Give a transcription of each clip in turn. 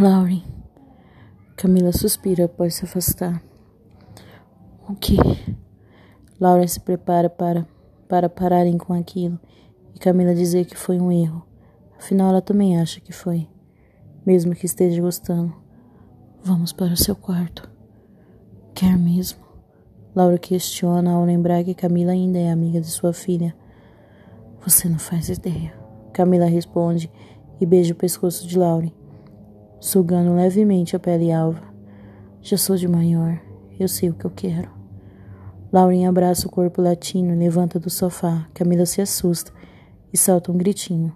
Lauren. Camila suspira após se afastar. O que? Lauren se prepara para, para pararem com aquilo e Camila dizer que foi um erro. Afinal, ela também acha que foi, mesmo que esteja gostando. Vamos para o seu quarto. Quer mesmo? Laura questiona ao lembrar que Camila ainda é amiga de sua filha. Você não faz ideia. Camila responde e beija o pescoço de Lauren, sugando levemente a pele alva. Já sou de maior, eu sei o que eu quero. Lauren abraça o corpo latino e levanta do sofá. Camila se assusta e solta um gritinho.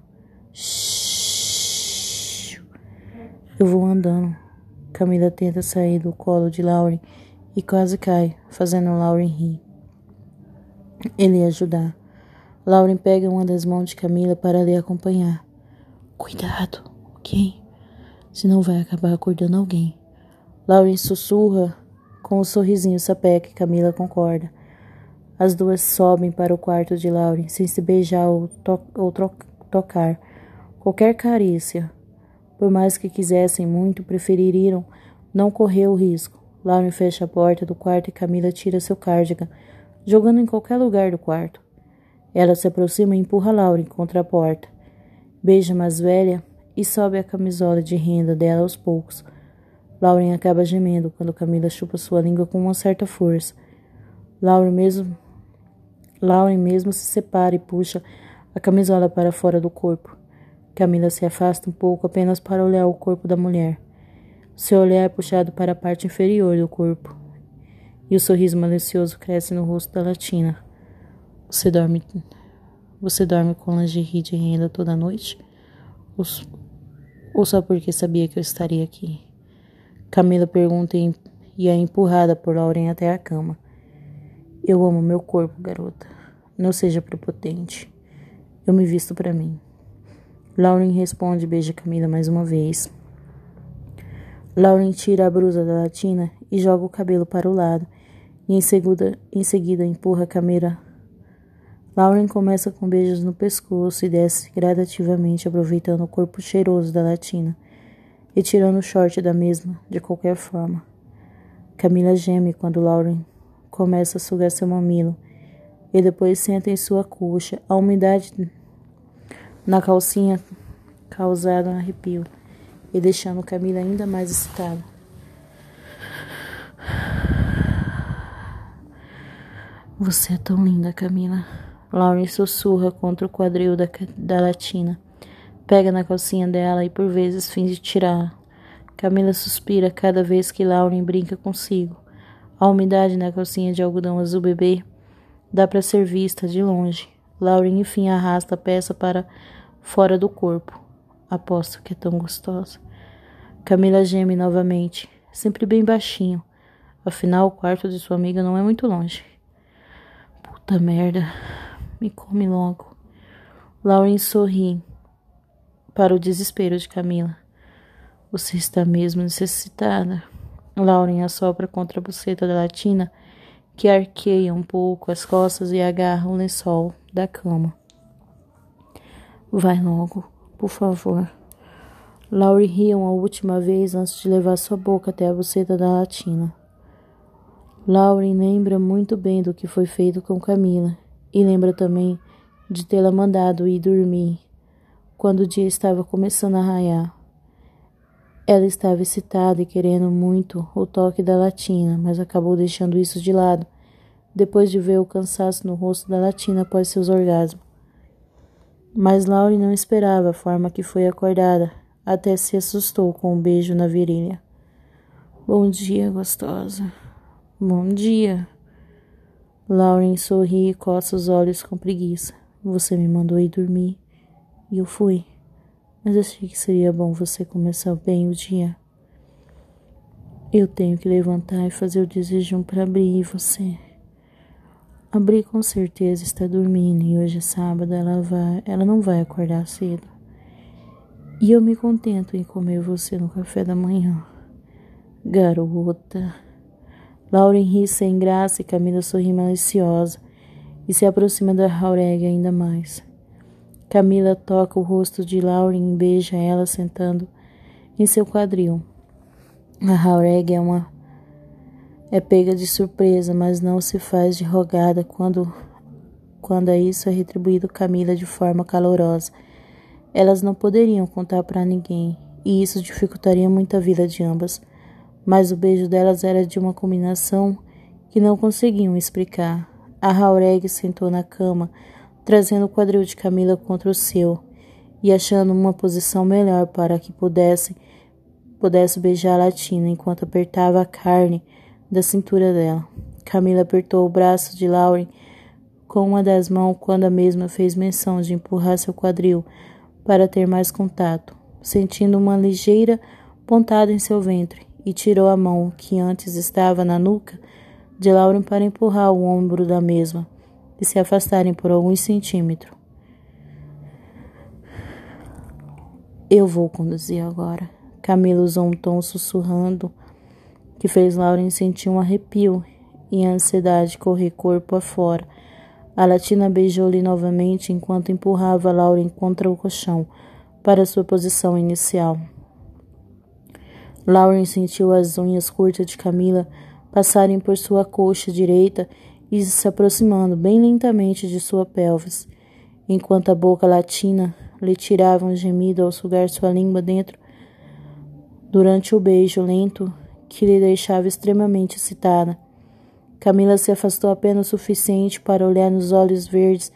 Shhh. Eu vou andando. Camila tenta sair do colo de Lauren e quase cai, fazendo Lauren rir. Ele ajudar. Lauren pega uma das mãos de Camila para lhe acompanhar. Cuidado, ok? Senão vai acabar acordando alguém. Lauren sussurra com um sorrisinho sapeca e Camila concorda. As duas sobem para o quarto de Lauren, sem se beijar ou, to ou tocar. Qualquer carícia. Por mais que quisessem muito, prefeririam não correr o risco. Lauren fecha a porta do quarto e Camila tira seu cardigan, jogando em qualquer lugar do quarto. Ela se aproxima e empurra Lauren contra a porta. Beija mais velha e sobe a camisola de renda dela aos poucos. Lauren acaba gemendo quando Camila chupa sua língua com uma certa força. Lauren mesmo, Lauren mesmo se separa e puxa a camisola para fora do corpo. Camila se afasta um pouco apenas para olhar o corpo da mulher. Seu olhar é puxado para a parte inferior do corpo, e o sorriso malicioso cresce no rosto da latina. Você dorme você dorme com lingerie de renda toda noite? Ou, ou só porque sabia que eu estaria aqui? Camila pergunta e é empurrada por Lauren até a cama. Eu amo meu corpo, garota. Não seja prepotente. Eu me visto para mim. Lauren responde e beija Camila mais uma vez. Lauren tira a blusa da latina e joga o cabelo para o lado, e em seguida, em seguida empurra a Camila Lauren começa com beijos no pescoço e desce gradativamente, aproveitando o corpo cheiroso da latina e tirando o short da mesma, de qualquer forma. Camila geme quando Lauren começa a sugar seu mamilo e depois senta em sua coxa. A umidade na calcinha causada um arrepio e deixando Camila ainda mais excitada. Você é tão linda, Camila. Lauren sussurra contra o quadril da, da latina. Pega na calcinha dela e por vezes finge tirar. Camila suspira cada vez que Lauren brinca consigo. A umidade na calcinha de algodão azul bebê dá para ser vista de longe. Lauren enfim arrasta a peça para fora do corpo. Aposto que é tão gostosa. Camila geme novamente, sempre bem baixinho. Afinal, o quarto de sua amiga não é muito longe. Puta merda. Me come logo. Lauren sorri para o desespero de Camila. Você está mesmo necessitada. Lauren assopra contra a buceta da latina, que arqueia um pouco as costas e agarra o lençol da cama. Vai logo, por favor. Laurie ri uma última vez antes de levar sua boca até a buceta da latina. Lauren lembra muito bem do que foi feito com Camila e lembra também de tê-la mandado ir dormir quando o dia estava começando a raiar. Ela estava excitada e querendo muito o toque da latina, mas acabou deixando isso de lado depois de ver o cansaço no rosto da latina após seus orgasmos. Mas Laurie não esperava a forma que foi acordada, até se assustou com um beijo na virilha. Bom dia, gostosa. Bom dia. Lauren sorri e coça os olhos com preguiça. Você me mandou ir dormir e eu fui. Mas achei que seria bom você começar bem o dia. Eu tenho que levantar e fazer o desejum para abrir e você. Abrir com certeza está dormindo e hoje é sábado, ela vai, ela não vai acordar cedo. E eu me contento em comer você no café da manhã. Garota. Lauren ri sem graça e Camila sorri maliciosa e se aproxima da Aureg ainda mais. Camila toca o rosto de Lauren e beija ela sentando em seu quadril. A Haureg é uma é pega de surpresa, mas não se faz de rogada quando quando a isso é retribuído Camila de forma calorosa. Elas não poderiam contar para ninguém, e isso dificultaria muito a vida de ambas. Mas o beijo delas era de uma combinação que não conseguiam explicar. A Haureg sentou na cama, trazendo o quadril de Camila contra o seu, e achando uma posição melhor para que pudesse pudesse beijar a Latina enquanto apertava a carne da cintura dela. Camila apertou o braço de Lauren com uma das mãos quando a mesma fez menção de empurrar seu quadril para ter mais contato, sentindo uma ligeira pontada em seu ventre, e tirou a mão que antes estava na nuca de Lauren para empurrar o ombro da mesma e se afastarem por alguns centímetros. Eu vou conduzir agora. Camila usou um tom sussurrando que fez Lauren sentir um arrepio e a ansiedade correr corpo afora. A latina beijou-lhe novamente enquanto empurrava Lauren contra o colchão para sua posição inicial. Lauren sentiu as unhas curtas de Camila passarem por sua coxa direita e se aproximando bem lentamente de sua pelvis, enquanto a boca latina lhe tirava um gemido ao sugar sua língua dentro durante o beijo lento que lhe deixava extremamente excitada. Camila se afastou apenas o suficiente para olhar nos olhos verdes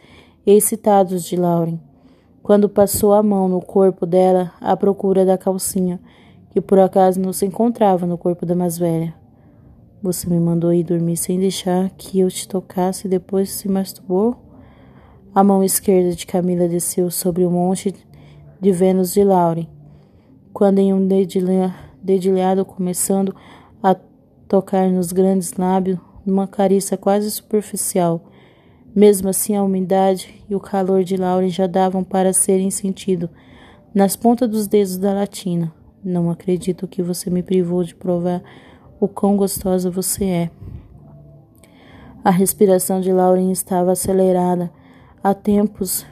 e excitados de Lauren, quando passou a mão no corpo dela à procura da calcinha, que por acaso não se encontrava no corpo da mais velha. Você me mandou ir dormir sem deixar que eu te tocasse e depois se masturbou? A mão esquerda de Camila desceu sobre o monte de Vênus de Lauren quando em um dedilhado começando a tocar nos grandes lábios, numa carícia quase superficial. Mesmo assim, a umidade e o calor de Lauren já davam para serem sentido nas pontas dos dedos da latina. Não acredito que você me privou de provar o quão gostosa você é. A respiração de Lauren estava acelerada há tempos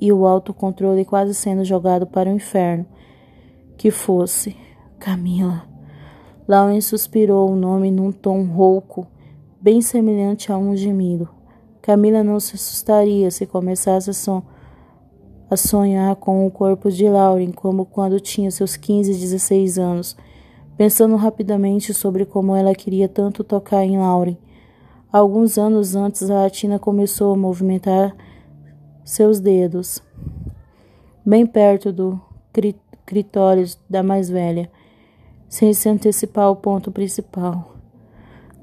e o autocontrole quase sendo jogado para o inferno que fosse Camila. Lauren suspirou o nome num tom rouco, bem semelhante a um gemido. Camila não se assustaria se começasse a, son a sonhar com o corpo de Lauren como quando tinha seus 15 e 16 anos, pensando rapidamente sobre como ela queria tanto tocar em Lauren. Alguns anos antes, a Latina começou a movimentar seus dedos, bem perto do clitóris da mais velha, sem se antecipar ao ponto principal.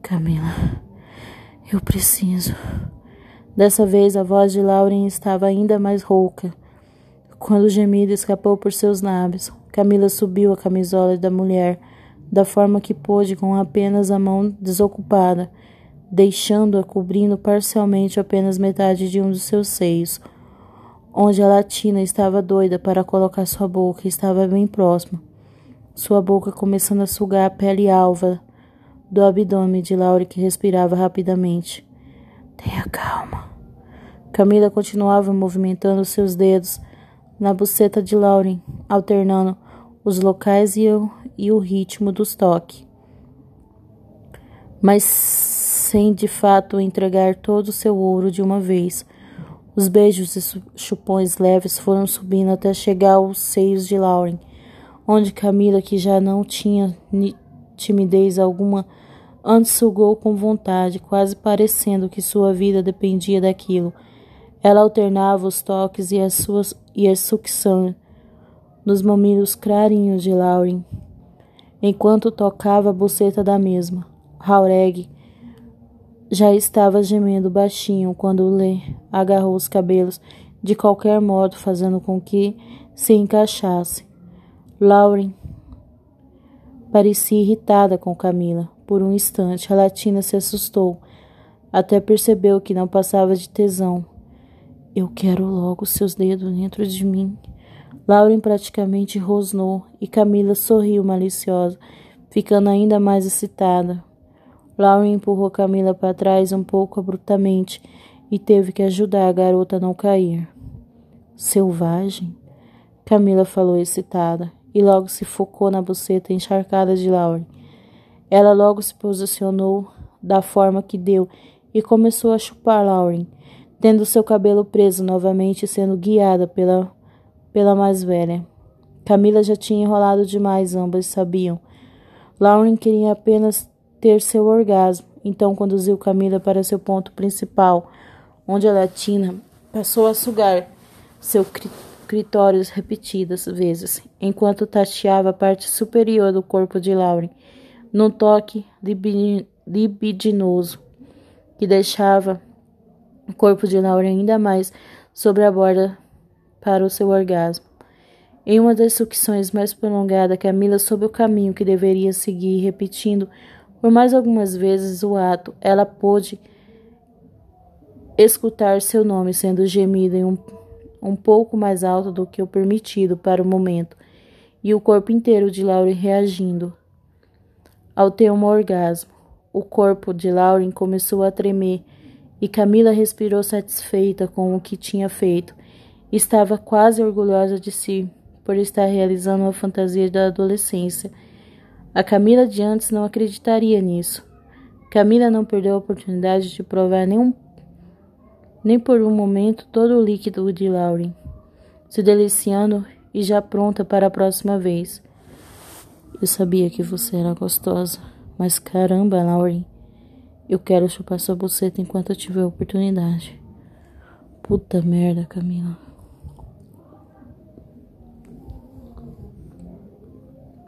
Camila, eu preciso. Dessa vez a voz de Lauren estava ainda mais rouca. Quando o gemido escapou por seus lábios, Camila subiu a camisola da mulher da forma que pôde com apenas a mão desocupada, deixando-a cobrindo parcialmente apenas metade de um dos seus seios onde a latina estava doida para colocar sua boca estava bem próxima. Sua boca começando a sugar a pele alva do abdômen de Laura que respirava rapidamente. Tenha calma. Camila continuava movimentando seus dedos na buceta de Lauren, alternando os locais e o, e o ritmo dos toques. Mas sem de fato entregar todo o seu ouro de uma vez. Os beijos e chupões leves foram subindo até chegar aos seios de Lauren, onde Camila, que já não tinha timidez alguma, antes sugou com vontade, quase parecendo que sua vida dependia daquilo. Ela alternava os toques e as suas e a sucção nos mamilos clarinhos de Lauren, enquanto tocava a buceta da mesma. Haureg já estava gemendo baixinho quando Lê agarrou os cabelos de qualquer modo, fazendo com que se encaixasse. Lauren parecia irritada com Camila. Por um instante, a latina se assustou, até percebeu que não passava de tesão. Eu quero logo seus dedos dentro de mim. Lauren praticamente rosnou e Camila sorriu maliciosa, ficando ainda mais excitada. Lauren empurrou Camila para trás um pouco abruptamente e teve que ajudar a garota a não cair. Selvagem? Camila falou excitada, e logo se focou na buceta encharcada de Lauren. Ela logo se posicionou da forma que deu e começou a chupar Lauren, tendo seu cabelo preso novamente sendo guiada pela, pela mais velha. Camila já tinha enrolado demais, ambas sabiam. Lauren queria apenas ter seu orgasmo, então conduziu Camila para seu ponto principal, onde a latina passou a sugar seu clitóris repetidas vezes, enquanto tateava a parte superior do corpo de Lauren, num toque libidinoso que deixava o corpo de Laura ainda mais sobre a borda para o seu orgasmo. Em uma das sucções mais prolongadas, Camila soube o caminho que deveria seguir, repetindo por mais algumas vezes o ato. Ela pôde escutar seu nome sendo gemido em um, um pouco mais alto do que o permitido para o momento, e o corpo inteiro de Lauren reagindo ao ter um orgasmo. O corpo de Lauren começou a tremer e Camila respirou satisfeita com o que tinha feito. Estava quase orgulhosa de si por estar realizando uma fantasia da adolescência. A Camila de antes não acreditaria nisso. Camila não perdeu a oportunidade de provar nem, nem por um momento todo o líquido de Lauren, se deliciando e já pronta para a próxima vez. Eu sabia que você era gostosa. Mas caramba, Lauren, eu quero chupar sua buceta enquanto eu tiver oportunidade. Puta merda, Camila.